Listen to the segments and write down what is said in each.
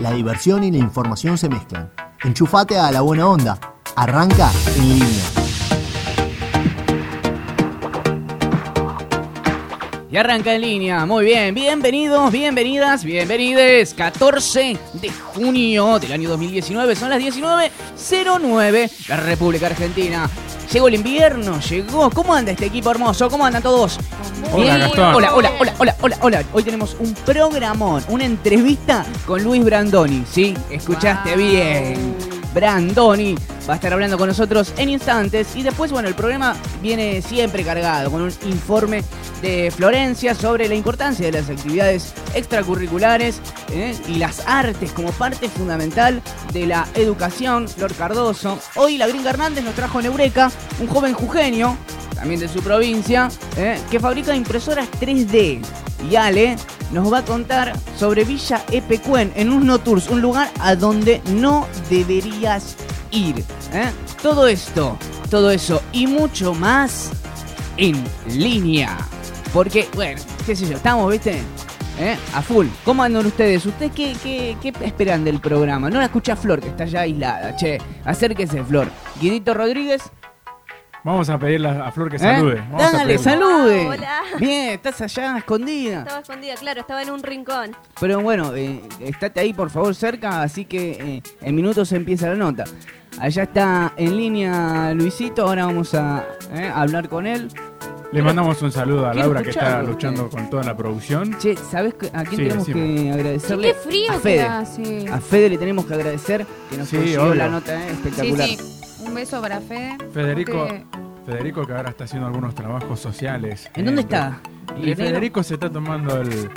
la diversión y la información se mezclan. Enchufate a la buena onda. Arranca en línea. Y arranca en línea. Muy bien. Bienvenidos, bienvenidas, bienvenides. 14 de junio del año 2019. Son las 19.09. La República Argentina. Llegó el invierno, llegó. ¿Cómo anda este equipo hermoso? ¿Cómo andan todos? Hola, Bien. Gastón. Hola, hola, hola, hola, hola, hola. Hoy tenemos un programón, una entrevista con Luis Brandoni. ¿Sí? Escuchaste bien. Brandoni va a estar hablando con nosotros en instantes. Y después, bueno, el programa viene siempre cargado con un informe de Florencia sobre la importancia de las actividades extracurriculares ¿eh? y las artes como parte fundamental de la educación. Flor Cardoso. Hoy la Gringa Hernández nos trajo en Eureka un joven jujeño, también de su provincia, ¿eh? que fabrica impresoras 3D. Y Ale nos va a contar sobre Villa Epecuen en un no tours, un lugar a donde no deberías ir. ¿eh? Todo esto, todo eso y mucho más en línea. Porque, bueno, qué sé yo, estamos, ¿viste? ¿Eh? A full. ¿Cómo andan ustedes? ¿Ustedes qué, qué, qué esperan del programa? No la escucha Flor, que está ya aislada. Che, acérquese, Flor. Guidito Rodríguez. Vamos a pedirle a Flor que ¿eh? salude. Vamos a Dale, salude. Hola. Bien, estás allá escondida. Estaba escondida, claro, estaba en un rincón. Pero bueno, eh, estate ahí por favor cerca, así que eh, en minutos empieza la nota. Allá está en línea Luisito, ahora vamos a eh, hablar con él. Le mandamos un saludo a Laura que está luchando con toda la producción. Che, ¿sabes a quién Sí, tenemos decime. que agradecerle? Qué frío a que Fede. hace. A Fede le tenemos que agradecer que nos Sí, consiguió obvio. la nota eh, Sí, espectacular. Un beso para Fede. Federico, Porque- Federico que ahora está haciendo algunos trabajos sociales. ¿En dónde Eh, está? Y. Federico se está tomando el,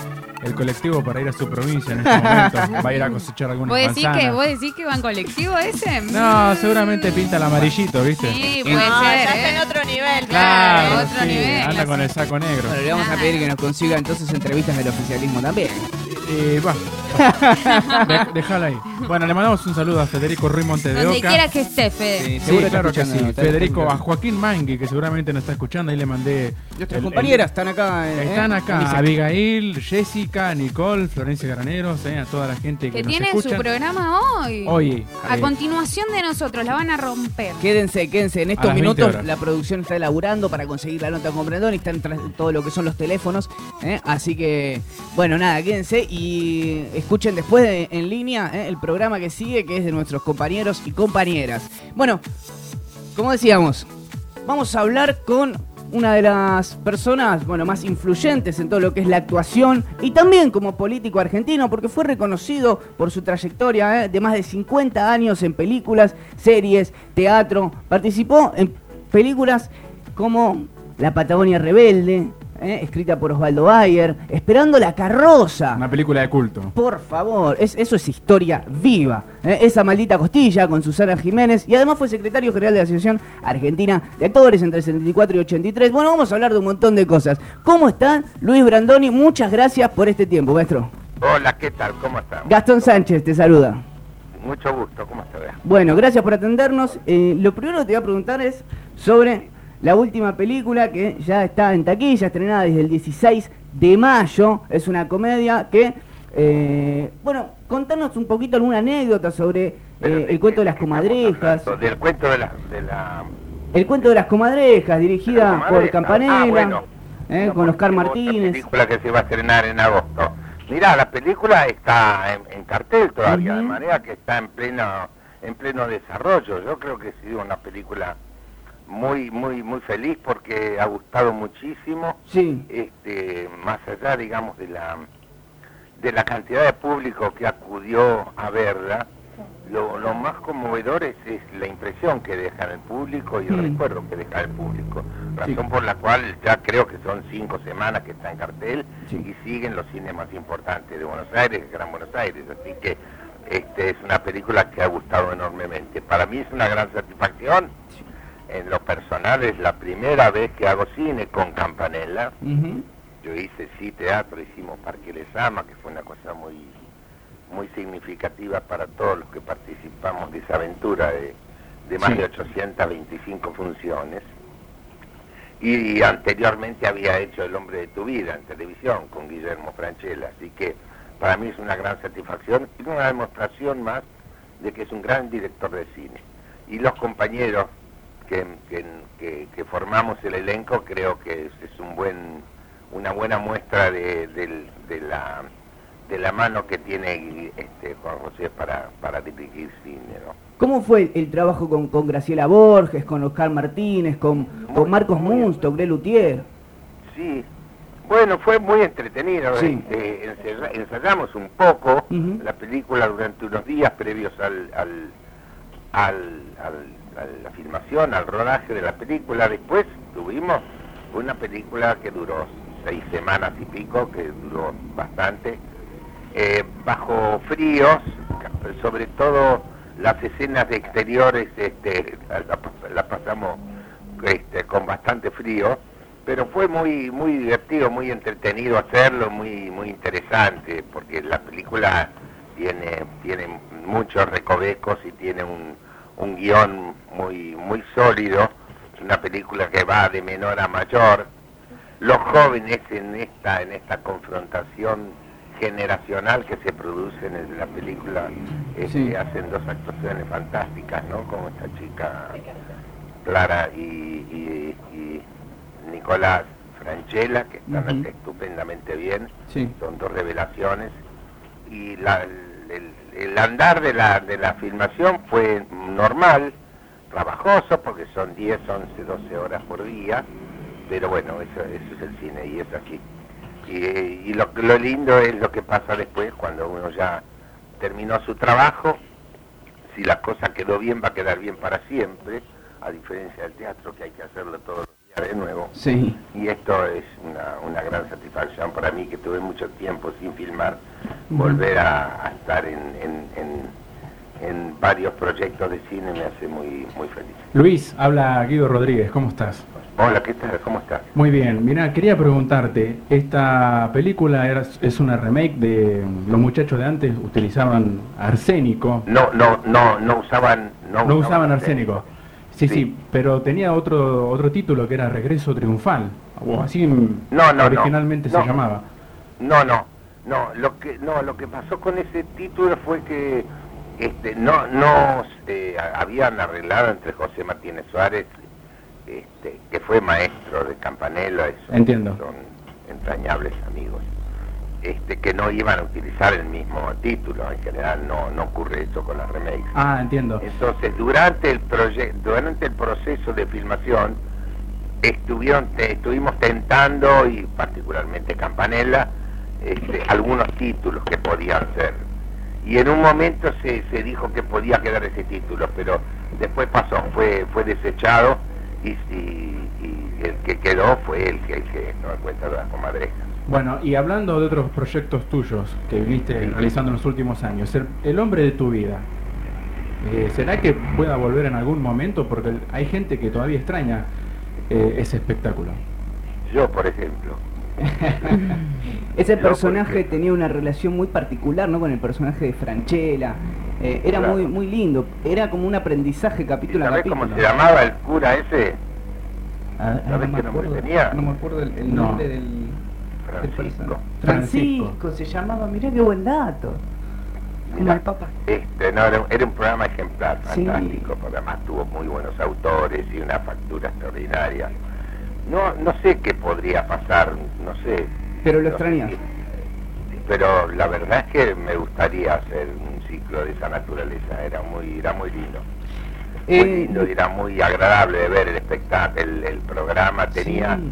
el colectivo para ir a su provincia en este momento. Va a ir a cosechar algunas ¿Vos decís, manzanas. que, ¿Vos decís que va en colectivo ese? No, seguramente pinta el amarillito, ¿viste? Sí, puede No, ser. ya está ¿eh? en otro nivel, Claro, claro. otro sí, nivel, anda con el saco negro. Bueno, le vamos a pedir que nos consiga entonces entrevistas del oficialismo también. Eh, va. De- Déjala ahí. Bueno, le mandamos un saludo a Federico Ruiz Monte de Donde Oca. quiera que esté, Fede. Sí, seguro está claro que escuchando, sí. está Federico, a escuchando. Joaquín Mangui, que seguramente nos está escuchando, ahí le mandé. Nuestras el- compañeras están acá. el- eh, están eh, acá. Abigail, Jessica, Nicole, Florencia Graneros, eh, a toda la gente que, Que nos escucha. su programa hoy. Hoy. A eh, continuación de nosotros, la van a romper. Quédense, quédense. En estos las 20 minutos horas. la producción está elaborando para conseguir la nota con Brandon y están tras todo lo que son los teléfonos. ¿eh? Así que, bueno, nada, quédense y escuchen después de- en línea ¿eh? el programa que sigue, que es de nuestros compañeros y compañeras. Bueno, como decíamos, vamos a hablar con una de las personas, bueno, más influyentes en todo lo que es la actuación y también como político argentino, porque fue reconocido por su trayectoria ¿eh? de más de 50 años en películas, series, teatro. Participó en películas como La Patagonia Rebelde, ¿eh? escrita por Osvaldo Bayer, Esperando la carroza. Una película de culto. Por favor, es- eso es historia viva. ¿eh? Esa maldita costilla con Susana Jiménez y además fue secretario general de la Asociación Argentina de Actores entre 74 y 83. Bueno, vamos a hablar de un montón de cosas. ¿Cómo está Luis Brandoni? Muchas gracias por este tiempo, maestro. Hola, ¿qué tal? ¿Cómo estás? Gastón Sánchez te saluda. Mucho gusto, ¿cómo estás? Bueno, gracias por atendernos. Eh, lo primero que te voy a preguntar es sobre la última película que ya está en taquilla, estrenada desde el 16 de mayo. Es una comedia que, eh, bueno, contanos un poquito alguna anécdota sobre eh, ¿de el cuento de las comadrejas. Del cuento de la... De la El cuento de las comadrejas, dirigida por. Campanella, Ah, bueno. eh, con Oscar Martínez. película que se va a estrenar en agosto. Mirá, la película está en, en cartel todavía, de manera que está en pleno, en pleno desarrollo. Yo creo que ha sido una película muy, muy, muy feliz porque ha gustado muchísimo. Sí, este, más allá, digamos, de la de la cantidad de público que acudió a verla, lo, lo más conmovedor es, es la impresión que deja en el público y el recuerdo que deja el público. Razón por la cual ya creo que son cinco semanas que está en cartel y siguen los cines más importantes de Buenos Aires, Gran Buenos Aires. Así que este, es una película que ha gustado enormemente. Para mí es una gran satisfacción. En lo personal es la primera vez que hago cine con Campanella. Yo hice sí teatro, hicimos Parque Les Ama, que fue una cosa muy muy significativa para todos los que participamos de esa aventura de, de más Sí. de 825 funciones. Y anteriormente había hecho El hombre de tu vida en televisión con Guillermo Franchella, así que para mí es una gran satisfacción y una demostración más de que es un gran director de cine. Y los compañeros que, que- que- que formamos el elenco creo que es, es un buen, una buena muestra de, del- de la, de la mano que tiene este, Juan José para, para dirigir cine. ¿no? ¿Cómo fue el trabajo con, con Graciela Borges, con Oscar Martínez, con, con Muy- Marcos muy- Munsto, Grel Luthier? Sí, bueno, fue muy entretenido. Sí. eh, ensayamos un poco la película durante unos días previos al, al, al- al- a la filmación, al rodaje de la película. Después tuvimos una película que duró seis semanas y pico, que duró bastante, eh, bajo fríos, sobre todo las escenas de exteriores este, la, la pasamos este, con bastante frío, pero fue muy muy divertido, muy entretenido hacerlo, muy muy interesante, porque la película tiene tiene muchos recovecos y tiene un, un guion muy muy sólido, es una película que va de menor a mayor. Los jóvenes en esta en esta confrontación generacional que se produce en la película este, Sí. hacen dos actuaciones fantásticas, ¿no? Como esta chica Clara y, y- y Nicolás Franchella, que están Ujú. estupendamente bien, Sí. son dos revelaciones. Y la- el, el andar de la, de la filmación fue normal, trabajoso, porque son 10, 11, 12 horas por día, pero bueno, eso, eso es el cine y es así. Y, y lo, lo lindo es lo que pasa después, cuando uno ya terminó su trabajo, si la cosa quedó bien, va a quedar bien para siempre, a diferencia del teatro, que hay que hacerlo días de nuevo. Sí. Y esto es una, una gran satisfacción para mí, que tuve mucho tiempo sin filmar, volver a, a estar en, en, en, en varios proyectos de cine me hace muy, muy feliz. Luis, habla Guido Rodríguez, ¿cómo estás? Hola, ¿qué tal? ¿Cómo estás? Muy bien, mira, quería preguntarte, esta película era- es una remake de los muchachos de antes utilizaban arsénico, No, no, no, no usaban... No, no usaban arsénico. Sí, sí, Sí. pero tenía otro otro título que era Regreso Triunfal, o así No, no, originalmente no. se llamaba. No, no, no, lo que no, lo que pasó con ese título fue que este no no eh, habían arreglado entre José Martínez Suárez este, que fue maestro de Campanella, eso, Entiendo. son entrañables amigos. Este, que no iban a utilizar el mismo título, en general no, no ocurre eso con las remakes. Ah, entiendo. Entonces, durante el durante el proceso de filmación, estuvieron, te- estuvimos tentando, y particularmente Campanella, este, algunos títulos que podían ser. Y en un momento se, se dijo que podía quedar ese título, pero después pasó, fue, fue desechado y, y- y el que quedó fue el que, el que no de la comadreja. Bueno, y hablando de otros proyectos tuyos que viniste realizando en los últimos años, el, el hombre de tu vida, eh, ¿será que pueda volver en algún momento? Porque hay gente que todavía extraña eh, ese espectáculo. Yo, por ejemplo, Ese personaje tenía una relación muy particular, ¿no? Con el personaje de Franchella. Eh, era Claro. muy muy lindo. Era como un aprendizaje capítulo a ¿sabés capítulo. cómo se llamaba el cura ese? Ah, ¿Sabés no me qué nombre acuerdo, tenía? No me acuerdo el, el No. nombre del Francisco. Francisco. Francisco se llamaba. Mirá qué buen dato. Como el Papa. Este, no, era, era un programa ejemplar, Sí. fantástico, porque además tuvo muy buenos autores y una factura extraordinaria. No, no sé qué podría pasar, no sé. Pero lo extrañas. Pero la verdad es que me gustaría hacer un ciclo de esa naturaleza, era muy, era muy lindo. Muy Eh, lindo era muy agradable de ver el espectáculo, el, el programa tenía, Sí.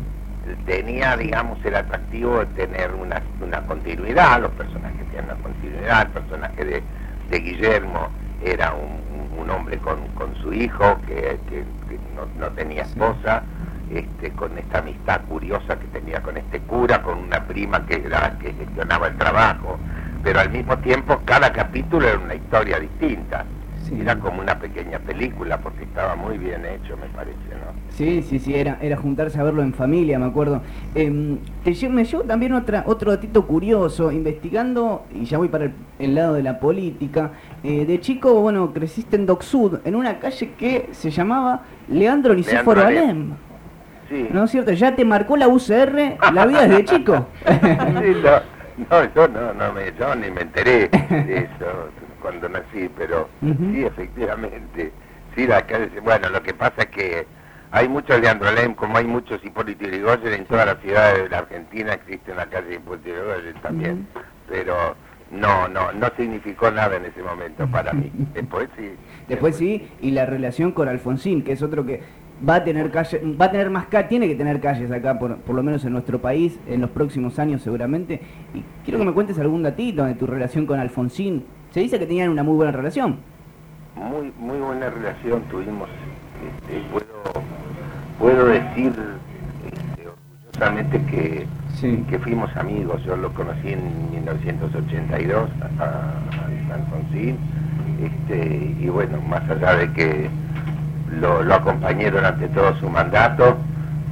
Tenía digamos el atractivo de tener una, una continuidad, los personajes tienen una continuidad, el personaje de, de Guillermo era un, un hombre con, con su hijo que, que- que no, no tenía esposa, este, con esta amistad curiosa que tenía con este cura, con una prima que era que gestionaba el trabajo, pero al mismo tiempo cada capítulo era una historia distinta. Sí. Era como una pequeña película porque estaba muy bien hecho, me parece, ¿no? Sí, sí, sí, era, era juntarse a verlo en familia, me acuerdo. Em, te me llevo también otra, otro datito curioso, investigando, y ya voy para el, el lado de la política. eh, de chico, bueno, creciste en Doc Sud, en una calle que se llamaba Leandro Nicéforo Alem. Sí. ¿No es cierto? ¿Ya te marcó la UCR la vida desde chico? Sí, lo, No, yo no, no me, yo ni me enteré de eso cuando nací, pero sí, efectivamente. Sí, la calle, bueno, lo que pasa es que hay muchos Leandro Lem, como hay muchos Hipólito Yrigoyen, en todas las ciudades de la Argentina existe una calle Hipólito Yrigoyen también, pero no, no, no significó nada en ese momento para mí. Después sí. Después sí, y la relación con Alfonsín, que es otro que va a tener calle, va a tener más calles, tiene que tener calles acá, por, por lo menos en nuestro país, en los próximos años seguramente. Y quiero que me cuentes algún datito de tu relación con Alfonsín. Se dice que tenían una muy buena relación. Muy, muy buena relación tuvimos. Este, puedo, puedo decir este, orgullosamente que, Sí. que fuimos amigos. Yo lo conocí en 1982 a, a Alfonsín. Este, y bueno, más allá de que lo, lo acompañé durante todo su mandato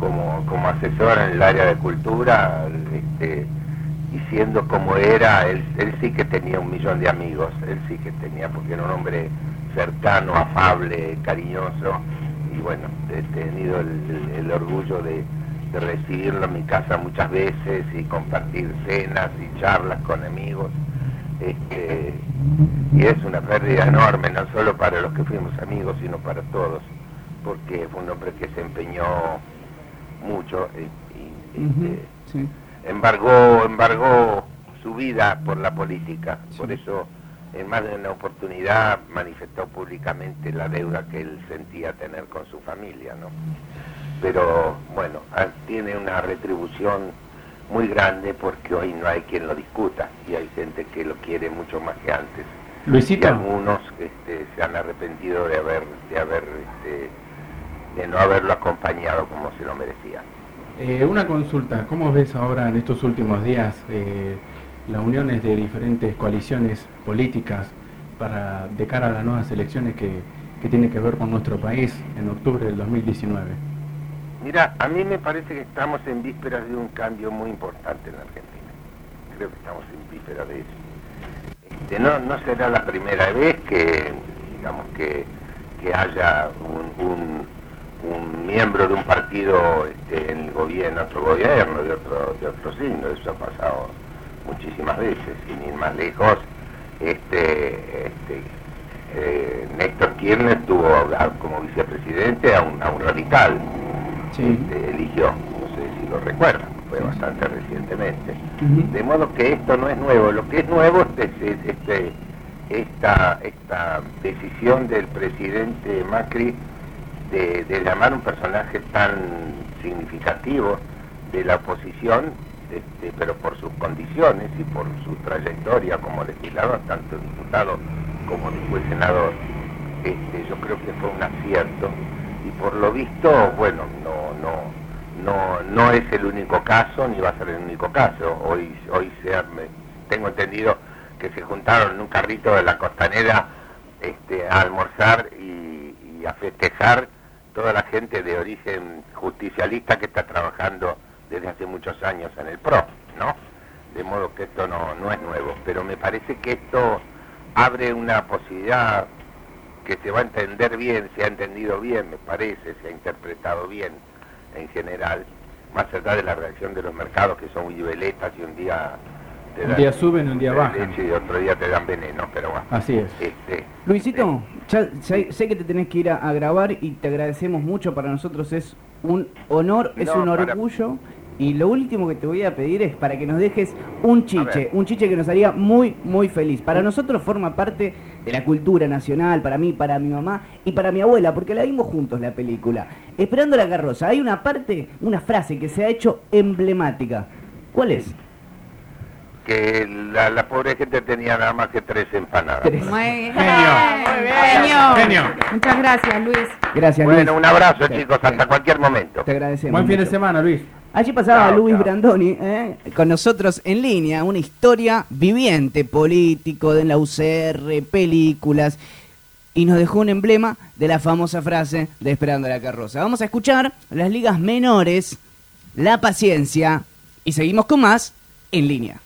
como, como asesor en el área de cultura, este, y siendo como era, él, él sí que tenía un millón de amigos, él sí que tenía, porque era un hombre cercano, afable, cariñoso, y bueno, he tenido el, el- el orgullo de, de recibirlo en mi casa muchas veces y compartir cenas y charlas con amigos. Este, y es una pérdida enorme, no solo para los que fuimos amigos, sino para todos, porque fue un hombre que se empeñó mucho y, y, este, sí. Embargó, embargó su vida por la política. Por eso, en más de una oportunidad, manifestó públicamente la deuda que él sentía tener con su familia, ¿no? Pero, bueno, ah, tiene una retribución muy grande porque hoy no hay quien lo discuta y hay gente que lo quiere mucho más que antes. Y Luisito, algunos este, se han arrepentido de haber, de haber, este, de no haberlo acompañado como se lo merecía. Eh, una consulta. ¿Cómo ves ahora en estos últimos días eh, las uniones de diferentes coaliciones políticas para de cara a las nuevas elecciones que, que tienen que ver con nuestro país en octubre del 2019? Mira, a mí me parece que estamos en vísperas de un cambio muy importante en Argentina. Creo que estamos en vísperas de eso. Este, no, no será la primera vez que, digamos, que, que haya un- un miembro de un partido este, en gobierno, otro gobierno, de otro, de otro signo. Eso ha pasado muchísimas veces, sin ir más lejos. Este, este, eh, Néstor Kirchner tuvo a- como vicepresidente a un, a un radical Sí. este, eligió, no sé si lo recuerdan, fue bastante recientemente. De modo que esto no es nuevo, lo que es nuevo es, es- este, esta, esta decisión del presidente Macri de, llamar un personaje tan significativo de la oposición, este, pero por sus condiciones y por su trayectoria como legislador, tanto diputado como después senador, este, yo creo que fue un acierto y por lo visto, bueno, no, no, no, no es el único caso ni va a ser el único caso. Hoy, hoy se tengo entendido que se juntaron en un carrito de la costanera este, a almorzar y a festejar toda la gente de origen justicialista que está trabajando desde hace muchos años en el PRO, ¿no? De modo que esto no, no es nuevo, pero me parece que esto abre una posibilidad que se va a entender bien, se ha entendido bien, me parece, se ha interpretado bien en general, más allá de la reacción de los mercados que son muy veletas y un día te Un día suben un día bajan. leche y otro día te dan veneno, pero bueno. Así es. Este, Luisito, ya sé, sé que te tenés que ir a, a grabar y te agradecemos mucho. Para nosotros es un honor, es No, un para- orgullo. Y lo último que te voy a pedir es para que nos dejes un chiche, un chiche que nos haría muy, muy feliz. Para nosotros forma parte de la cultura nacional, para mí, para mi mamá y para mi abuela, porque la vimos juntos la película. Esperando la carroza, hay una parte, una frase que se ha hecho emblemática. ¿Cuál es? Que la, la pobre gente tenía nada más que tres empanadas. Tres. Muy bien. Genio. Genio. Genio. Muchas gracias, Luis. Gracias, Bueno, Luis. un abrazo chicos, hasta cualquier momento. Te agradecemos. Buen fin de semana, Luis. Allí pasaba Chao, Luis chao. Brandoni ¿eh? con nosotros en línea, una historia viviente, político, de la UCR, películas, y nos dejó un emblema de la famosa frase de Esperando la carroza. Vamos a escuchar las ligas menores, la paciencia, y seguimos con más en línea.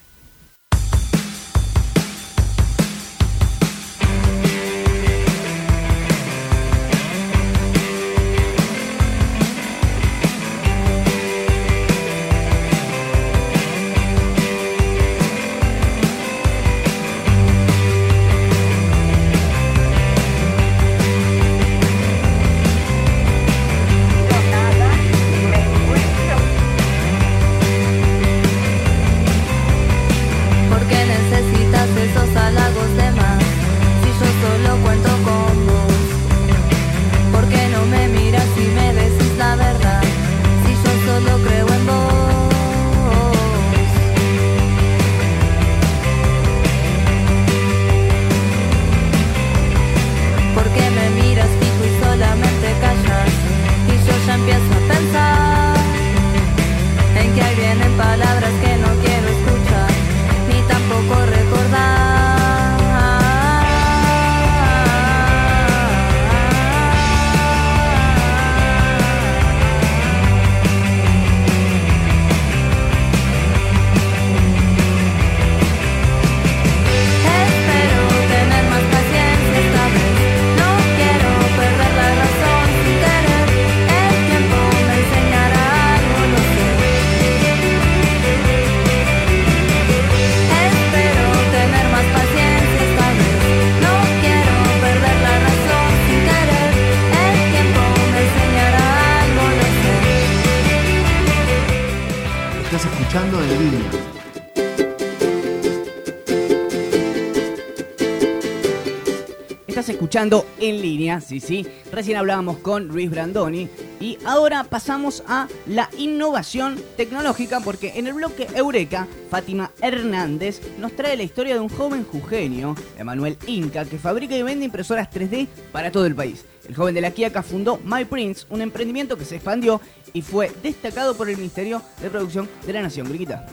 En línea, sí, sí. Recién hablábamos con Luis Brandoni y ahora pasamos a la innovación tecnológica porque en el bloque Eureka, Fátima Hernández nos trae la historia de un joven jujeño, Emanuel Inca, que fabrica y vende impresoras 3D para todo el país. El joven de la Quiaca fundó MyPrints, un emprendimiento que se expandió y fue destacado por el Ministerio de Producción de la Nación. Brigitta.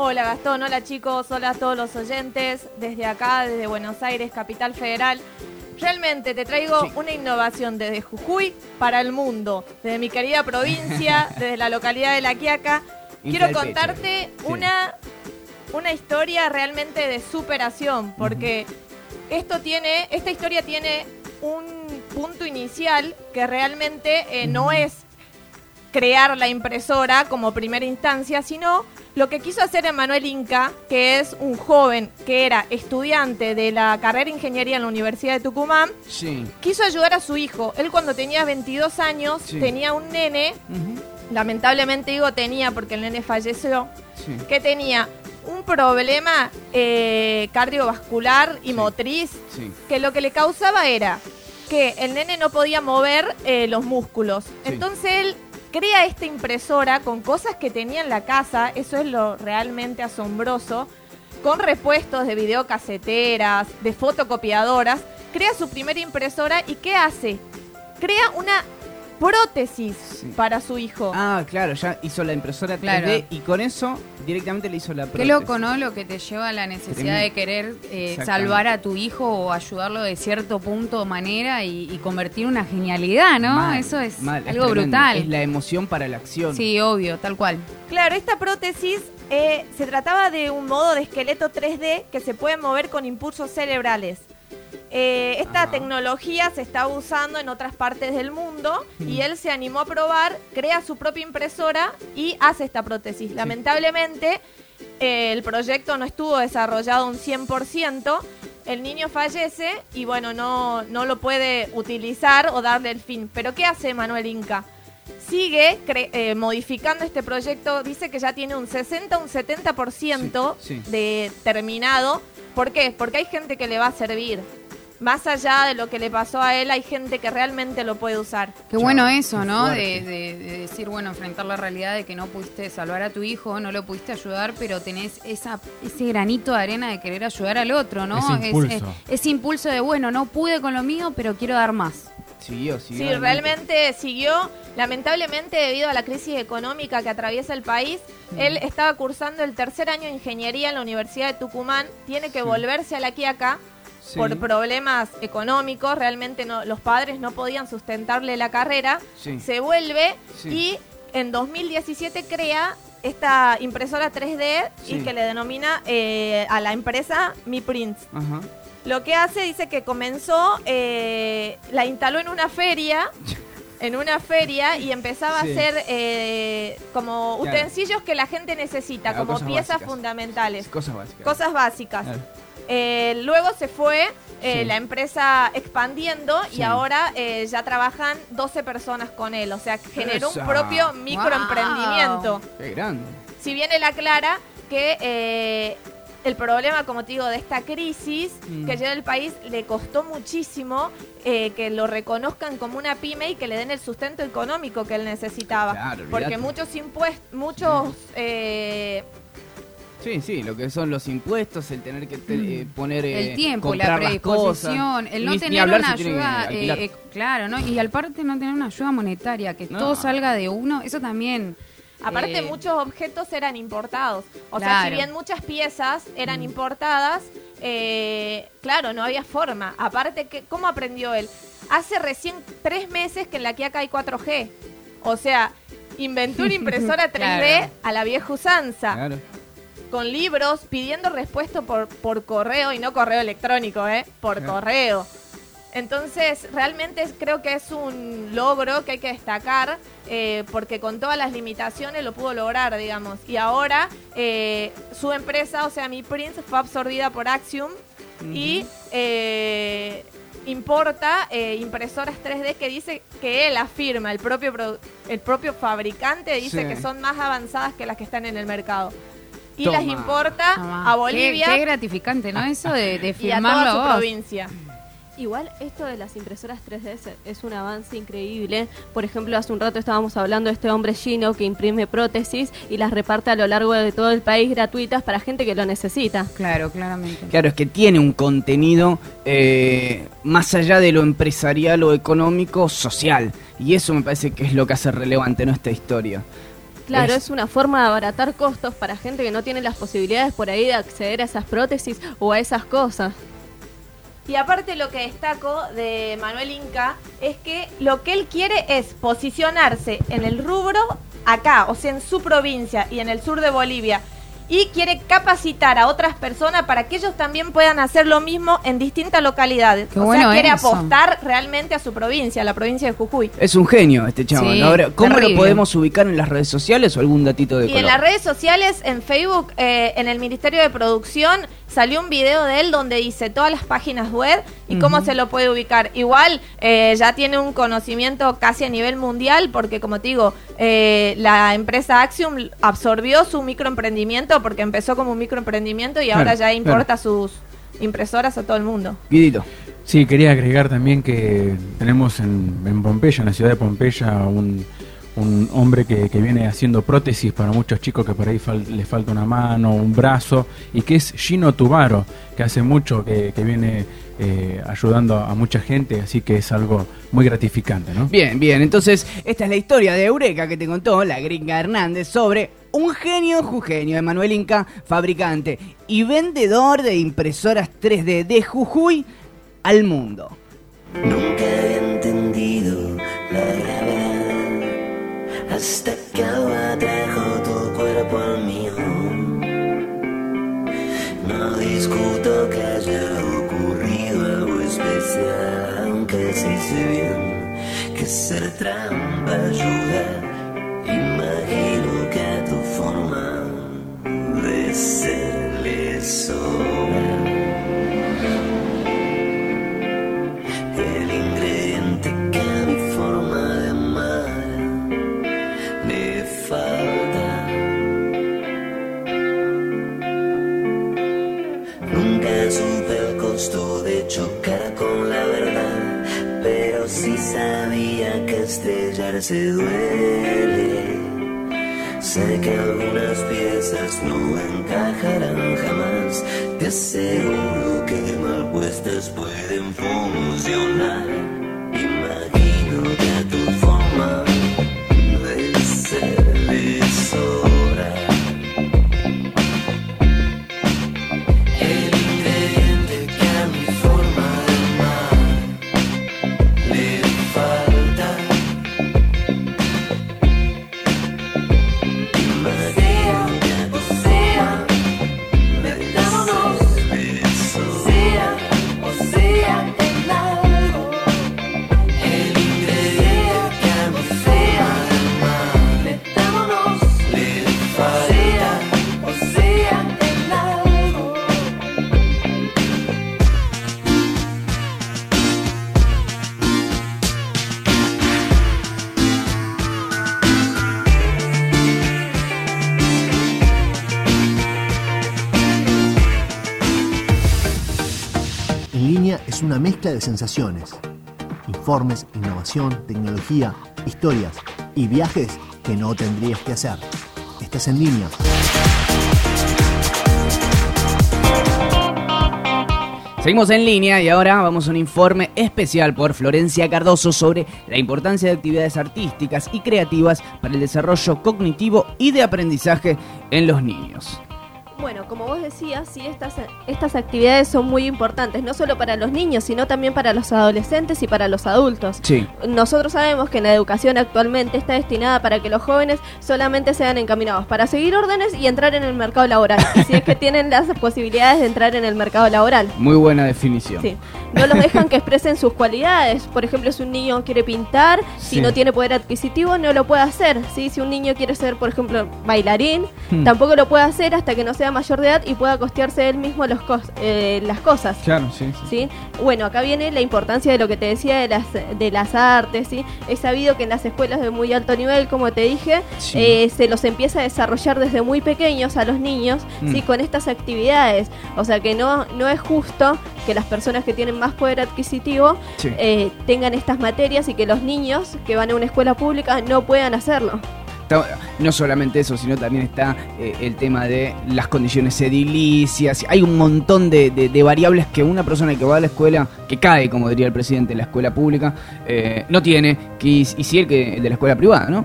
Hola Gastón, hola chicos, hola a todos los oyentes, desde acá, desde Buenos Aires, Capital Federal. Realmente te traigo Sí. una innovación desde Jujuy para el mundo, desde mi querida provincia, desde la localidad de La Quiaca. Quiero contarte Sí. una, una historia realmente de superación, porque esto tiene, esta historia tiene un punto inicial que realmente eh, no es crear la impresora como primera instancia, sino lo que quiso hacer Emanuel Inca, que es un joven que era estudiante de la carrera de ingeniería en la Universidad de Tucumán, Sí. quiso ayudar a su hijo. Él cuando tenía 22 años Sí. tenía un nene, lamentablemente digo tenía porque el nene falleció, Sí. que tenía un problema eh, cardiovascular y motriz que lo que le causaba era que el nene no podía mover eh, los músculos. Entonces él crea esta impresora con cosas que tenía en la casa, eso es lo realmente asombroso, con repuestos de videocaseteras, de fotocopiadoras, crea su primera impresora y ¿qué hace? Crea una prótesis Sí. para su hijo. Ah, claro, ya hizo la impresora 3D Claro. y con eso directamente le hizo la Qué prótesis. loco, ¿no? Lo que te lleva a la necesidad Tremendo. de querer eh, salvar a tu hijo o ayudarlo de cierto punto o manera y, y convertir una genialidad, ¿no? Mal, Eso es mal, algo brutal. Es la emoción para la acción. Sí, obvio, tal cual. Claro, esta prótesis eh, se trataba de un modo de esqueleto 3D que se puede mover con impulsos cerebrales. Eh, esta Ajá. tecnología se está usando en otras partes del mundo y él se animó a probar, crea su propia impresora y hace esta prótesis. Lamentablemente, eh, el proyecto no estuvo desarrollado un 100%. El niño fallece y bueno, no, no lo puede utilizar o darle el fin. Pero ¿qué hace Manuel Inca? sigue eh, modificando este proyecto, dice que ya tiene un 60, un 70% Sí, sí. de terminado. ¿Por qué? Porque hay gente que le va a servir. Más allá de lo que le pasó a él, hay gente que realmente lo puede usar. Qué bueno eso, ¿no? De, fuerte. de- de decir, bueno, enfrentar la realidad de que no pudiste salvar a tu hijo, no lo pudiste ayudar, pero tenés esa, ese granito de arena de querer ayudar al otro, ¿no? Ese impulso. Es- es- ese impulso de, bueno, no pude con lo mío, pero quiero dar más. Siguió, Sí, siguió. realmente siguió. Lamentablemente, debido a la crisis económica que atraviesa el país, él estaba cursando el tercer año de ingeniería en la Universidad de Tucumán. Tiene que Sí. volverse a la Quiaca Sí. por problemas económicos. Realmente no, los padres no podían sustentarle la carrera. Sí. Se vuelve y en 2017 crea esta impresora 3D Sí. y que le denomina eh, a la empresa Mi Prints. Ajá. Lo que hace, dice que comenzó, eh, la instaló en una feria, en una feria y empezaba Sí. a hacer eh, como Claro. utensilios que la gente necesita, Claro, como piezas básicas. fundamentales, Cosas básicas. cosas básicas. Claro. Eh, luego se fue eh, Sí. la empresa expandiendo Sí. y ahora eh, ya trabajan 12 personas con él, o sea, generó Esa. un propio microemprendimiento. Qué grande. Si bien él aclara que el problema, como te digo, de esta crisis Mm. que lleva el país le costó muchísimo eh, que lo reconozcan como una pyme y que le den el sustento económico que él necesitaba. Claro, Porque muchos impuestos, muchos eh, Sí, sí, lo que son los impuestos, el tener que te- eh, poner. eh, el tiempo, la predisposición, el no Ni- tener una ayuda, eh, eh, claro, ¿no? Y aparte no tener una ayuda monetaria, que No. todo salga de uno, eso también. Aparte, eh, muchos objetos eran importados. O sea, si bien muchas piezas eran importadas, eh, claro, no había forma. Aparte, que, ¿cómo aprendió él? Hace recién tres meses que en la Kiaka hay 4G. O sea, inventó una impresora 3D Claro. a la vieja usanza, Claro. Con libros, pidiendo respuesta por, por correo y no correo electrónico, ¿eh? Por Claro. correo. Entonces, realmente creo que es un logro que hay que destacar, eh, porque con todas las limitaciones lo pudo lograr, digamos. Y ahora eh, su empresa, o sea, Mi Prince, fue absorbida por Axiom y eh, importa eh, impresoras 3D que dice que él afirma, el propio, el propio fabricante dice Sí. que son más avanzadas que las que están en el mercado. Y Toma. las importa a Bolivia Qué, gratificante, ¿no? Eso de, de y a firmarlo toda su vos. provincia. Igual esto de las impresoras 3D es, es un avance increíble. Por ejemplo, hace un rato estábamos hablando de este hombre chino que imprime prótesis y las reparte a lo largo de todo el país gratuitas para gente que lo necesita. Claro, claramente. Claro, es que tiene un contenido eh, más allá de lo empresarial o económico, social. Y eso me parece que es lo que hace relevante nuestra historia. Claro, Es- es una forma de abaratar costos para gente que no tiene las posibilidades por ahí de acceder a esas prótesis o a esas cosas. Y aparte lo que destaco de Manuel Inca es que lo que él quiere es posicionarse en el rubro acá, o sea, en su provincia y en el sur de Bolivia. Y quiere capacitar a otras personas para que ellos también puedan hacer lo mismo en distintas localidades. Qué o bueno sea, quiere eso. apostar realmente a su provincia, a la provincia de Jujuy. Es un genio este. Sí, Ahora, ¿cómo terrible. lo podemos ubicar en las redes sociales o algún datito de Y color? en las redes sociales, en Facebook, eh, en el Ministerio de Producción, salió un video de él donde dice todas las páginas web y cómo se lo puede ubicar. Igual eh, ya tiene un conocimiento casi a nivel mundial porque, como te digo, eh, la empresa Axiom absorbió su microemprendimiento porque empezó como un microemprendimiento y Claro, ahora ya claro. importa sus impresoras a todo el mundo. Guidito. Sí, quería agregar también que tenemos en, en Pompeya, en la ciudad de Pompeya, un, un hombre que, que viene haciendo prótesis para muchos chicos que por ahí fal- les falta una mano, un brazo, y que es Gino Tubaro, que hace mucho que, que viene eh, ayudando a mucha gente, así que es algo muy gratificante, ¿no? Bien, bien. Entonces, esta es la historia de Eureka que te contó la gringa Hernández sobre un genio jujeño, Emanuel Inca, fabricante y vendedor de impresoras 3D de Jujuy al mundo. Nunca hasta que algo atrajo tu cuerpo mío. No discuto que haya ocurrido algo especial, aunque sí sé bien que ser trampa ayuda. Imagino que tu forma de ser le sobra. Estrellarse duele. Sé que algunas piezas no encajarán jamás. Te aseguro que mal puestas pueden funcionar. Mezcla de sensaciones. Informes, innovación, tecnología, historias y viajes que no tendrías que hacer. Estás en línea. Seguimos en línea y ahora vamos a un informe especial por Florencia Cardoso sobre la importancia de actividades artísticas y creativas para el desarrollo cognitivo y de aprendizaje en los niños. Bueno, como vos decías, sí, estas, estas actividades son muy importantes, no solo para los niños, sino también para los adolescentes y para los adultos. Sí. Nosotros sabemos que la educación actualmente está destinada para que los jóvenes solamente sean encaminados para seguir órdenes y entrar en el mercado laboral. Y si es que tienen las posibilidades de entrar en el mercado laboral. Muy buena definición. Sí. No los dejan que expresen sus cualidades. Por ejemplo, si un niño quiere pintar, Sí. si no tiene poder adquisitivo, no lo puede hacer. ¿sí? Si un niño quiere ser, por ejemplo, bailarín, Hmm. tampoco lo puede hacer hasta que no sea sea mayor de edad y pueda costearse él mismo los cos- eh, las cosas. Claro, sí, sí. ¿sí? Bueno, acá viene la importancia de lo que te decía de las, de las artes, ¿sí? Es sabido que en las escuelas de muy alto nivel, como te dije, Sí. eh, se los empieza a desarrollar desde muy pequeños a los niños, ¿sí? Mm. Con estas actividades. O sea que no, no es justo que las personas que tienen más poder adquisitivo Sí. eh, tengan estas materias y que los niños que van a una escuela pública no puedan hacerlo. Está- no solamente eso, sino también está eh, el tema de las condiciones edilicias. Hay un montón de, de- de variables que una persona que va a la escuela, que cae, como diría el presidente, en la escuela pública, eh, no tiene, que, y sí el, que, el de la escuela privada, ¿no?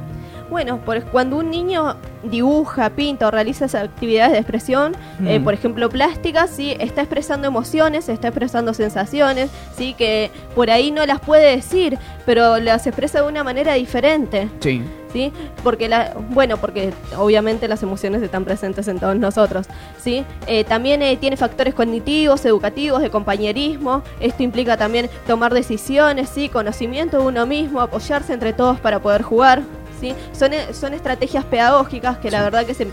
Bueno, por, cuando un niño dibuja, pinta o realiza esas actividades de expresión, eh, Mm. por ejemplo plásticas, sí, está expresando emociones, está expresando sensaciones, sí, que por ahí no las puede decir, pero las expresa de una manera diferente. Sí. ¿Sí? Porque la, bueno, porque obviamente las emociones están presentes en todos nosotros, ¿sí? Eh, también eh, tiene factores cognitivos, educativos, de compañerismo. Esto implica también tomar decisiones, ¿sí? Conocimiento de uno mismo, apoyarse entre todos para poder jugar, ¿sí? Son, eh, son estrategias pedagógicas que la verdad que se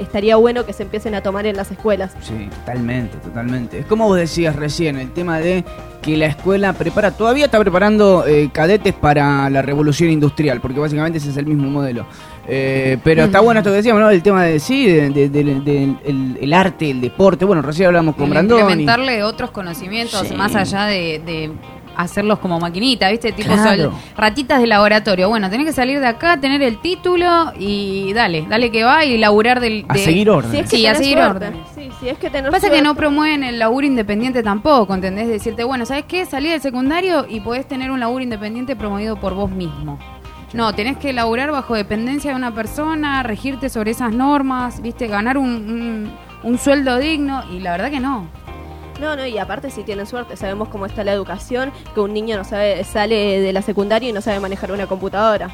estaría bueno que se empiecen a tomar en las escuelas. Sí, totalmente, totalmente. Es como vos decías recién, el tema de que la escuela prepara, todavía está preparando eh, cadetes para la revolución industrial, porque básicamente ese es el mismo modelo. Eh, pero está bueno esto que decíamos, ¿no? El tema de sí, de, de- de- de- el, el arte, el deporte. Bueno, recién hablamos con El Brandoni. Implementarle otros conocimientos Sí. más allá de, de hacerlos como maquinita, ¿viste? Tipo Claro. sol- ratitas de laboratorio. Bueno, tenés que salir de acá, tener el título y dale, dale que va y laburar del. A seguir orden. Si es que Sí, a seguir suerte. orden. Sí, si es que tenés Pasa que no suerte. promueven el laburo independiente tampoco, ¿entendés? Decirte, bueno, ¿sabes qué? Salí del secundario y podés tener un laburo independiente promovido por vos mismo. No, tenés que laburar bajo dependencia de una persona, regirte sobre esas normas, ¿viste? Ganar un, un- un sueldo digno y la verdad que no. No, no, y aparte si tienen suerte, sabemos cómo está la educación, que un niño no sabe, sale de la secundaria y no sabe manejar una computadora.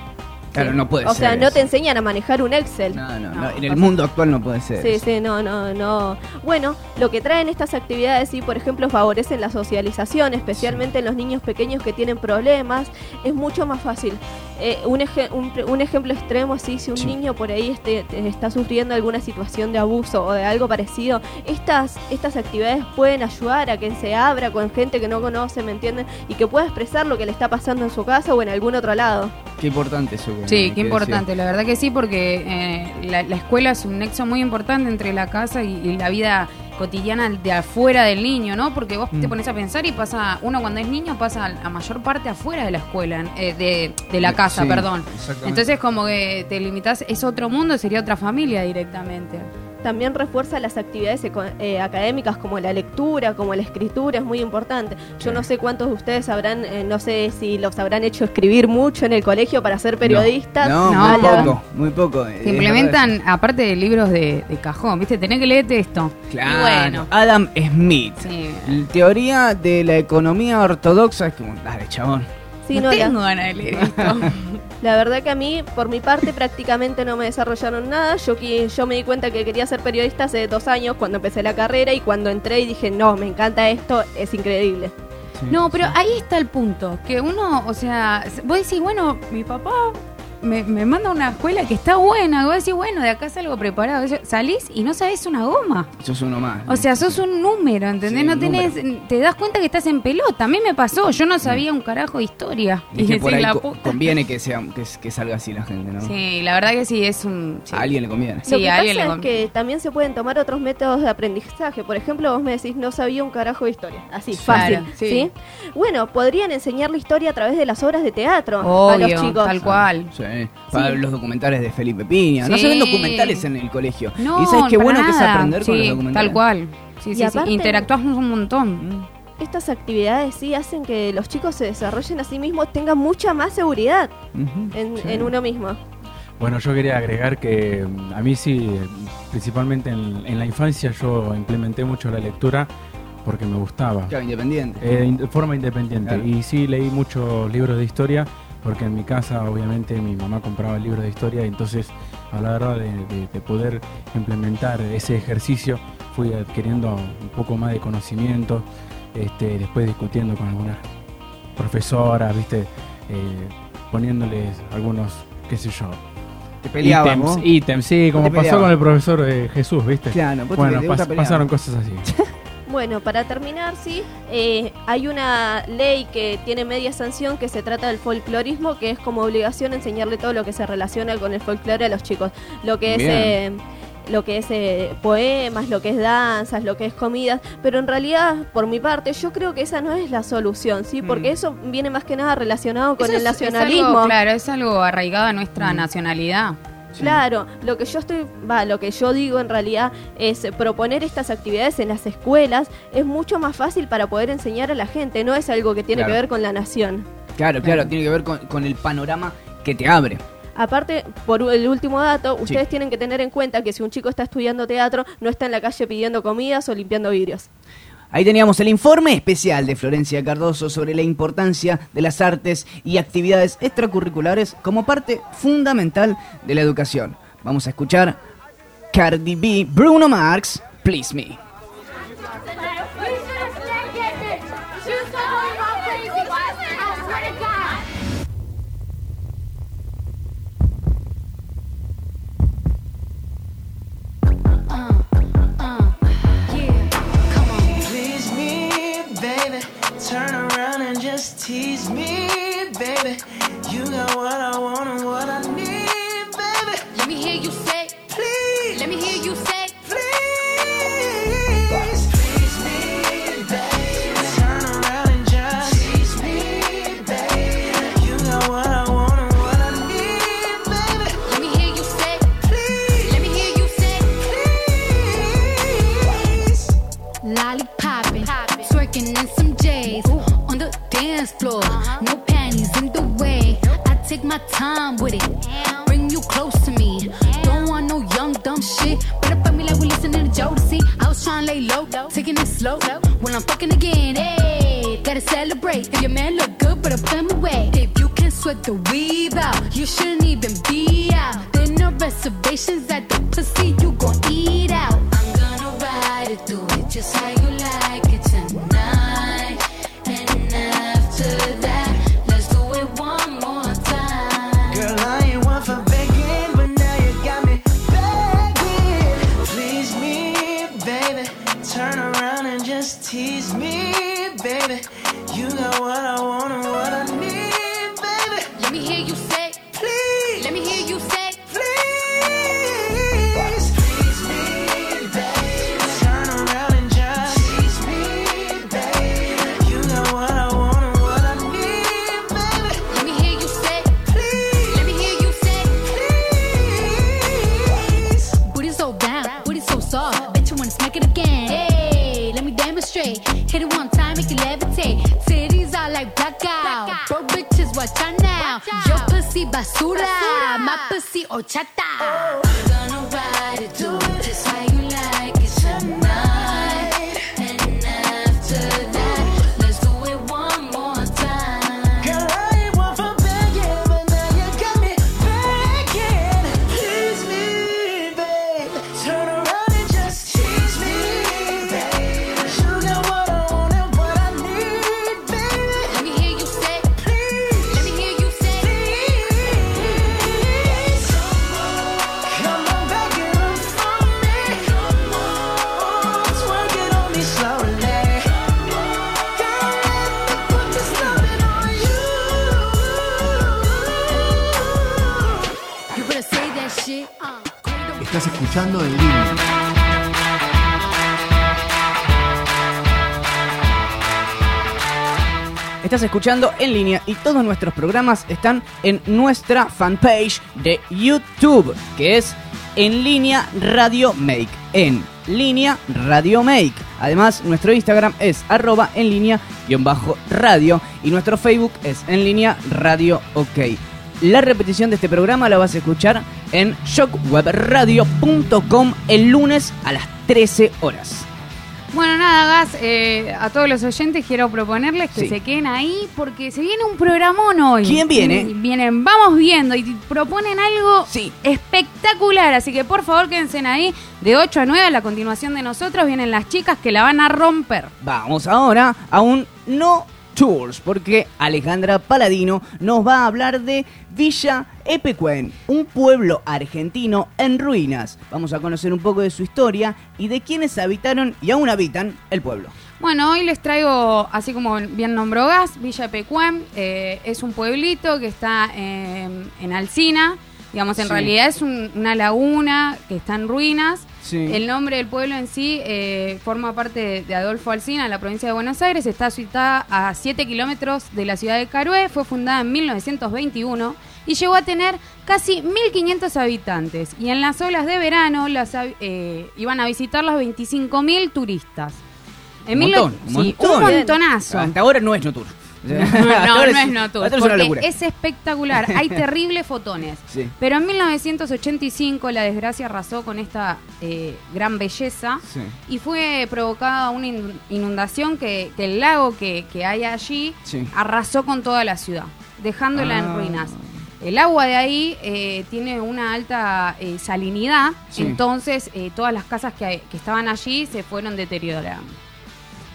Claro, Sí. no puede O ser sea, no te enseñan a manejar un Excel. No, no, no, No, En o el sea- mundo actual no puede ser. Sí, eso. sí, no, no, no. Bueno, lo que traen estas actividades, sí, por ejemplo, favorecen la socialización, especialmente en los niños pequeños que tienen problemas. Es mucho más fácil. Eh, un, eje- un, un ejemplo extremo, sí, si un Sí. niño por ahí este, te- está sufriendo alguna situación de abuso o de algo parecido, estas, estas actividades pueden ayudar a que se abra con gente que no conoce, ¿me entienden? Y que pueda expresar lo que le está pasando en su casa o en algún otro lado. Qué importante eso. que- Sí, que qué importante, la verdad que sí, porque eh, la, la escuela es un nexo muy importante entre la casa y, y la vida cotidiana de afuera del niño, ¿no? Porque vos te Mm. pones a pensar y pasa, uno cuando es niño pasa a mayor parte afuera de la escuela, eh, de, de la casa, Sí, perdón. Entonces como que te limitas, es otro mundo, sería otra familia directamente. También refuerza las actividades eco- eh, académicas como la lectura, como la escritura, es muy importante. Yo no sé cuántos de ustedes habrán, eh, no sé si los habrán hecho escribir mucho en el colegio para ser periodistas. No, No, muy la- poco, muy poco. eh, Se implementan, aparte de libros de, de cajón, ¿viste? Tenés que leerte esto. Claro. Bueno. Adam Smith. Sí. Teoría de la economía ortodoxa es como, dale, chabón. Sí, no no, tengo ganas de leer esto. La verdad que a mí, por mi parte, prácticamente no me desarrollaron nada. Yo, yo me di cuenta que quería ser periodista hace dos años cuando empecé la carrera y cuando entré y dije, no, me encanta esto, es increíble. No, pero ahí está el punto. Que uno, o sea, vos decís, bueno, mi papá me, me manda a una escuela que está buena. Vos decís, bueno, de acá salgo preparado. Salís y no sabés una goma. Sos uno más. O sea, sos un número, ¿entendés? Sí, no tenés, te das cuenta que estás en pelota. A mí me pasó, yo no sabía un carajo de historia. Es que por ahí la puta. conviene que, sea, que, que salga así la gente, ¿no? Sí, la verdad que sí, es un... sí. A alguien le conviene. Sí, Lo que a alguien pasa le es conviene. que también se pueden tomar otros métodos de aprendizaje. Por ejemplo, vos me decís, no sabía un carajo de historia. Así, fácil. Claro, sí. sí. Bueno, podrían enseñar la historia a través de las obras de teatro a los chicos. tal cual. Sí, para Sí. los documentales de Felipe Piña. No se ven documentales en el colegio. No, y sabes qué para bueno que es aprender con los documentales. Tal cual. Sí, sí, sí. aparte- Interactuás un montón. Mm. Estas actividades sí hacen que los chicos se desarrollen a sí mismos, tengan mucha más seguridad en, sí. en uno mismo. Bueno, yo quería agregar que mm, a mí sí, eh, principalmente en, en la infancia, yo implementé mucho la lectura porque me gustaba. Claro, independiente. Eh, in- de forma independiente. Claro. Y sí leí muchos libros de historia, porque en mi casa obviamente mi mamá compraba libros de historia, y entonces a la hora de, de- de poder implementar ese ejercicio fui adquiriendo un poco más de conocimiento, este, después discutiendo con algunas profesoras, viste, Eh, poniéndoles algunos, qué sé yo, Te ítems, ítems, sí, como pasó con el profesor eh, Jesús, ¿viste? Claro, vos te- bueno, te pas- pasaron cosas así. Bueno, para terminar, sí, eh, hay una ley que tiene media sanción que se trata del folclorismo, que es como obligación enseñarle todo lo que se relaciona con el folclore a los chicos. Lo que es... Eh, lo que es eh, poemas, lo que es danzas, lo que es comidas, pero en realidad, por mi parte, yo creo que esa no es la solución, ¿sí? Porque Mm. eso viene más que nada relacionado con Eso el es- es algo, nacionalismo. claro, es algo arraigado a nuestra nacionalidad. Claro, lo que yo estoy, va, lo que yo digo en realidad es proponer estas actividades en las escuelas es mucho más fácil para poder enseñar a la gente, no es algo que tiene Claro. que ver con la nación. Claro, claro, tiene que ver con, con el panorama que te abre. Aparte, por el último dato, ustedes tienen que tener en cuenta que si un chico está estudiando teatro, no está en la calle pidiendo comidas o limpiando vidrios. Ahí teníamos el informe especial de Florencia Cardoso sobre la importancia de las artes y actividades extracurriculares como parte fundamental de la educación. Vamos a escuchar Cardi B, Bruno Marx, Please Me. Turn around and just tease me, baby. You got what I Watch out now. Watch out. Your pussy basura. basura. My pussy ochata. Oh. Gonna ride it. Estás escuchando en línea. Estás escuchando en línea y todos nuestros programas están en nuestra fanpage de YouTube, que es En Línea Radio Make. En Línea Radio Make. Además, nuestro Instagram es arroba en línea guion bajo radio y nuestro Facebook es en línea radio ok. La repetición de este programa la vas a escuchar en shockwebradio.com el lunes a las 13 horas. Bueno, nada, Gas, eh, a todos los oyentes quiero proponerles que Sí. se queden ahí porque se viene un programón hoy. ¿Quién viene? Y Vienen, vamos viendo y proponen algo Sí. espectacular, así que por favor quédense ahí de 8 a 9 a la continuación de nosotros vienen las chicas que la van a romper. Vamos ahora a un no Tours, porque Alejandra Paladino nos va a hablar de Villa Epecuén, un pueblo argentino en ruinas. Vamos a conocer un poco de su historia y de quienes habitaron y aún habitan el pueblo. Bueno, hoy les traigo, así como bien nombró Gas, Villa Pecuén. eh, es un pueblito que está en Alcina. Digamos, en Sí. realidad es un- una laguna que está en ruinas. Sí. El nombre del pueblo en sí eh, forma parte de, de Adolfo Alsina, en la provincia de Buenos Aires. Está situada a 7 kilómetros de la ciudad de Carué. Fue fundada en 1921 y llegó a tener casi 1.500 habitantes. Y en las olas de verano las, eh, iban a visitarlas 25.000 turistas. En Un mil- montón, un sí, montón. un montonazo. Hasta ahora no es no tour. No, no es no tour, Hasta ahora es porque es espectacular. Hay terribles fotones. Sí. Pero en 1985 la desgracia arrasó con esta eh, gran belleza Sí. y fue provocada una in- inundación que, que el lago que, que hay allí Sí. arrasó con toda la ciudad, dejándola Ah. en ruinas. El agua de ahí eh, tiene una alta eh, salinidad, entonces eh, todas las casas que, que estaban allí se fueron deteriorando.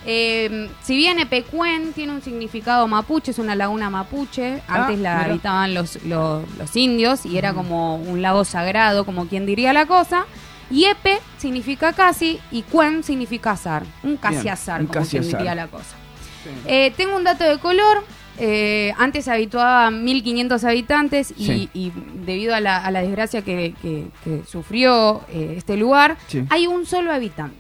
Eh, si bien Epecuén tiene un significado mapuche, es una laguna mapuche, Ah, antes la mira. habitaban los, los, los indios y era como un lago sagrado, como quien diría la cosa. Y Epe significa casi y Cuen significa azar, un casi Bien, azar, un como casi quien azar. diría la cosa. Eh, tengo un dato de color. eh, antes habituaba 1.500 habitantes y, Sí. y debido a la, a la desgracia que, que- que sufrió eh, este lugar, Sí. hay un solo habitante.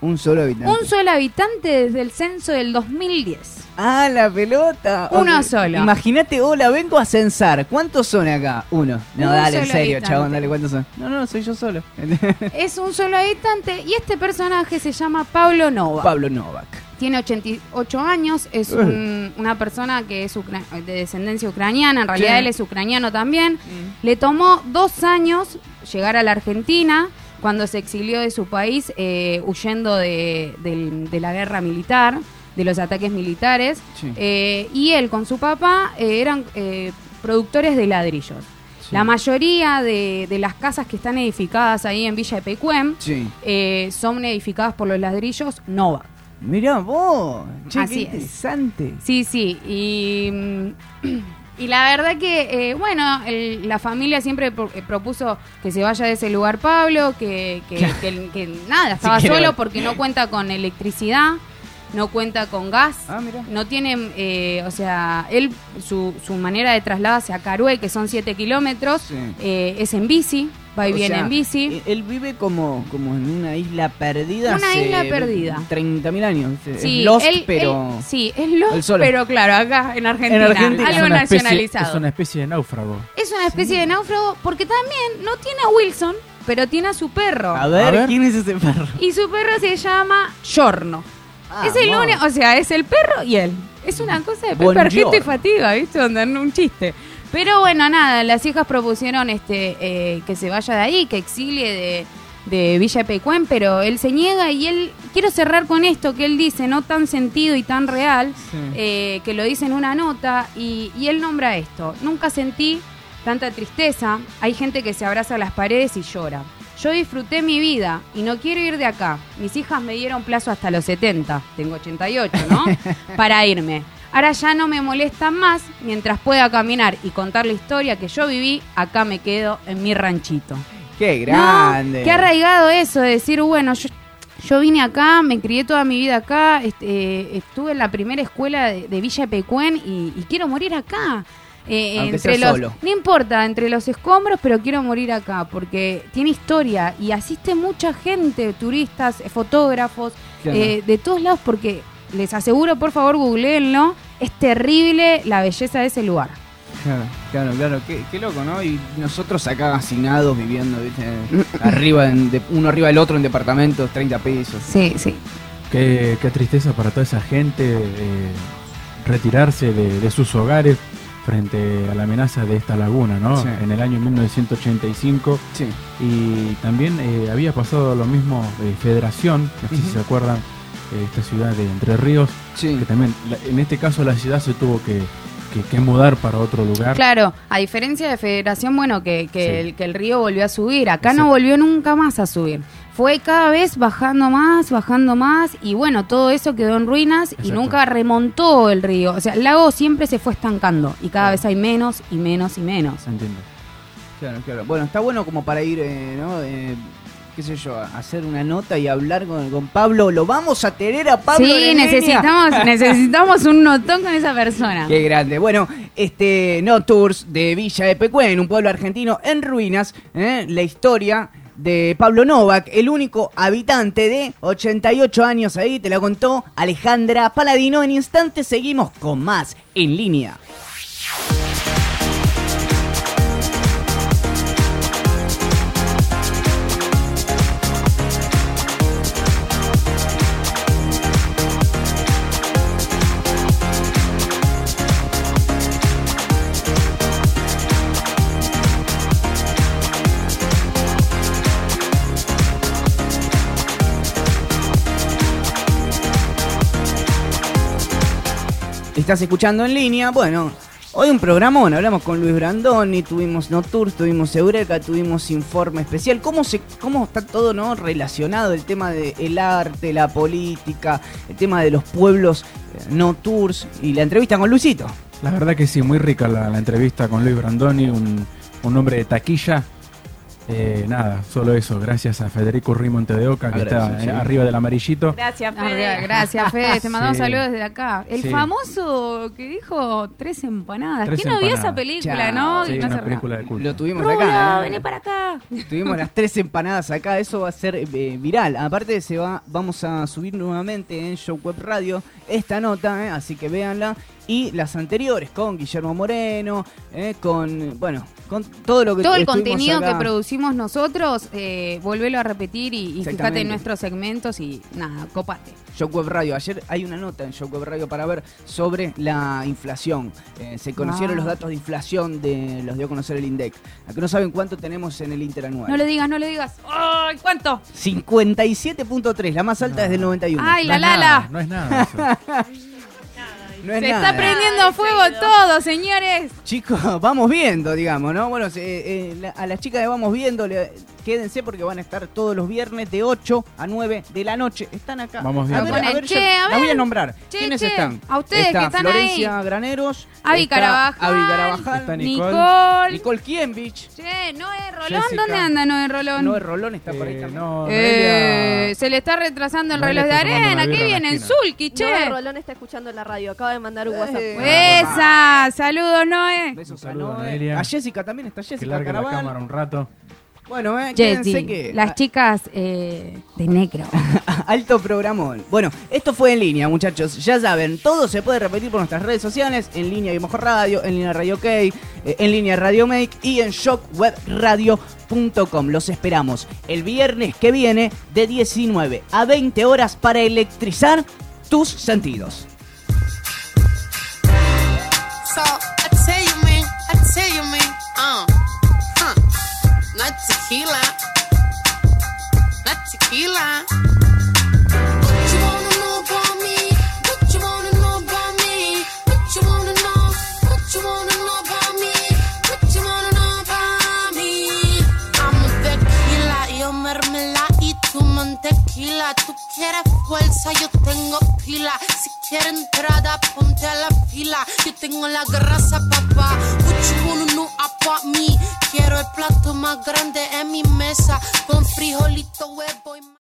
Un solo habitante. Un solo habitante desde el censo del 2010. Ah, la pelota. Uno Ok. solo. Imagínate, hola, vengo a censar. ¿Cuántos son acá? Uno. No, Un dale, en serio, habitante. chabón, dale, ¿cuántos son? No, no, soy yo solo. Es un solo habitante y este personaje se llama Pablo Nova. Pablo Novak. Tiene 88 años, es un- una persona que es ucra- de descendencia ucraniana, en realidad Sí. él es ucraniano también. Le tomó dos años llegar a la Argentina cuando se exilió de su país eh, huyendo de, la guerra militar, de los ataques militares. Sí. Eh, y él con su papá eh, eran productores de ladrillos. Sí. La mayoría de, de las casas que están edificadas ahí en Villa Epecuén Sí. son edificadas por los ladrillos Nova. Mirá vos. Che, Así qué es. interesante. Sí, sí. Y, mm, y la verdad que, eh, bueno, el- la familia siempre pro- eh, propuso que se vaya de ese lugar Pablo, que, que, Claro. que- que nada, estaba solo porque no cuenta con electricidad, no cuenta con gas. Ah. No tiene, eh, o sea, él, su, su manera de trasladarse a Carué, que son 7 kilómetros, Sí. eh, es en bici, va y O viene sea, en bici. Él vive como, como en una isla perdida. Una hace isla perdida. 30.000 años. Es Sí, Lost, él- pero. él- sí, es Lost, pero claro, acá en Argentina, Argentina. algo Es especie- nacionalizado. es una especie de náufrago. Es una especie de náufrago porque también no tiene a Wilson, pero tiene a su perro. A ver, A ver. ¿quién es ese perro? Y su perro se llama Giorno. Ah, es el no. único, o sea, es el perro y él. Es una cosa de Argento y Fatiga, ¿viste? Donde un chiste. Pero bueno, nada, las hijas propusieron este eh, que se vaya de ahí, que exilie de, de Villa Pecuén, pero él se niega y él, quiero cerrar con esto que él dice, no tan sentido y tan real, Sí. eh, que lo dice en una nota, y, y él nombra esto, nunca sentí tanta tristeza, hay gente que se abraza a las paredes y llora. Yo disfruté mi vida y no quiero ir de acá. Mis hijas me dieron plazo hasta los 70, tengo 88, ¿no? Para irme. Ahora ya no me molestan más, mientras pueda caminar y contar la historia que yo viví, acá me quedo en mi ranchito. Qué grande. No, qué arraigado eso de decir, bueno, yo, yo vine acá, me crié toda mi vida acá, este, estuve en la primera escuela de, de Villa Pecuén y, y quiero morir acá. Eh, Aunque entre sea los, solo. No importa, entre los escombros, pero quiero morir acá porque tiene historia y asiste mucha gente, turistas, fotógrafos, Claro. eh, de todos lados porque les aseguro, por favor, googleenlo, es terrible la belleza de ese lugar. Claro, claro, claro. Qué, qué loco, ¿no? Y nosotros acá hacinados viviendo, ¿viste? arriba, en- de- uno arriba del otro en departamentos, 30 pesos. Sí, sí. Qué, qué tristeza para toda esa gente eh, retirarse de, de sus hogares frente a la amenaza de esta laguna, ¿no? Sí. En el año 1985 Sí. y también eh, había pasado lo mismo eh, Federación, no sé si se acuerdan, esta ciudad de Entre Ríos, Sí. que también, en este caso la ciudad se tuvo que, que- que mudar para otro lugar. Claro, a diferencia de Federación, bueno, que, que, Sí. el, que el río volvió a subir, acá no volvió nunca más a subir. fue cada vez bajando más, bajando más, y bueno, todo eso quedó en ruinas y nunca remontó el río. O sea, el lago siempre se fue estancando y cada vez hay menos y menos y menos. Entiendo. Claro, claro. Bueno, está bueno como para ir, eh, ¿no? Eh, qué sé yo, hacer una nota y hablar con, con Pablo. Lo vamos a tener a Pablo. sí, necesitamos, necesitamos un notón con esa persona. Qué grande. Bueno, este No Tours de Villa de Pecuén, un pueblo argentino en ruinas. ¿eh? La historia de Pablo Novak, el único habitante de 88 años ahí, te la contó Alejandra Paladino. En instantes seguimos con más en línea. Estás escuchando en línea. Bueno, hoy un programón. Hablamos con Luis Brandoni, tuvimos No Tours, tuvimos Eureka, tuvimos Informe Especial. ¿Cómo, se, cómo está todo no relacionado? El tema del arte, la política, el tema de los pueblos eh, No Tours y la entrevista con Luisito. La verdad que sí, muy rica la, la entrevista con Luis Brandoni, un, un hombre de taquilla. Eh, nada, solo eso. Gracias a Federico Rimonte de Oca, que está sí. eh, arriba del amarillito. Gracias, Fede. Gracias, Fede. Te mandamos Sí. saludos desde acá. El Sí. famoso que dijo tres empanadas. Tres ¿Quién no vio esa película, Chao. no? Sí, Y no una película de culto. Lo tuvimos acá. ¿eh? vení para acá. Tuvimos las tres empanadas acá, eso va a ser eh, viral. Aparte se va, vamos a subir nuevamente en Show Web Radio esta nota, eh, así que véanla. Y las anteriores con Guillermo Moreno, eh, con, bueno, con todo lo que Todo el contenido acá. que producimos nosotros, eh, volvelo a repetir y, y fíjate en nuestros segmentos y nada, copate. Shock Web Radio. Ayer hay una nota en Shock Web Radio para ver sobre la inflación. Eh, se conocieron Ah. los datos de inflación, de los dio a conocer el INDEC. A que no saben cuánto tenemos en el interanual. No le digas, no le digas. ¡Ay, cuánto! 57.3, la más alta desde el 91. ¡Ay, No la es lala! No es nada eso. No es Se nada. está prendiendo fuego todo, señores. Chicos, vamos viendo, digamos, ¿no? Bueno, se- eh, la- a las chicas de Vamos Viendo, le- quédense porque van a estar todos los viernes de 8 a 9 de la noche. Están acá. Vamos A viendo. ver, a ver, che, a ver. voy a nombrar. Che, ¿Quiénes che, están? a ustedes Está que están Florencia ahí. Graneros. Avi Carabajal. Avi Carabajal. Está Nicole. Nicole. Nicole Kienbich. Che, Noé Rolón, Jessica. ¿dónde anda Noé Rolón? Noé Rolón está por ahí Eh, también. no, Eh, se le está retrasando el reloj de arena. ¿Qué la viene en. Zulki, che? Noé Rolón está escuchando en la radio. Acaba de mandar un WhatsApp. Eh. Esa, saludos Noé. Besos a a Noé. Noelia. A Jessica también está Que Jessica largue la Caraval. cámara un rato. Bueno, eh, Jessy, que las chicas eh, de negro. Alto programón. Bueno, esto fue en línea, muchachos. Ya saben, todo se puede repetir por nuestras redes sociales, en línea y mejor radio, en línea Radio K, eh, en línea Radio Make y en shockwebradio.com. Los esperamos el viernes que viene de 19 a 20 horas para electrizar tus sentidos. So I tell you, man, I tell you, man, uh, huh, not tequila, not tequila. Mantequila. Tú quieres fuerza, yo tengo pila. Si quieres entrada, ponte a la fila. Yo tengo la grasa, papá. Wanna know about me? Quiero el plato más grande en mi mesa con frijolito, huevo y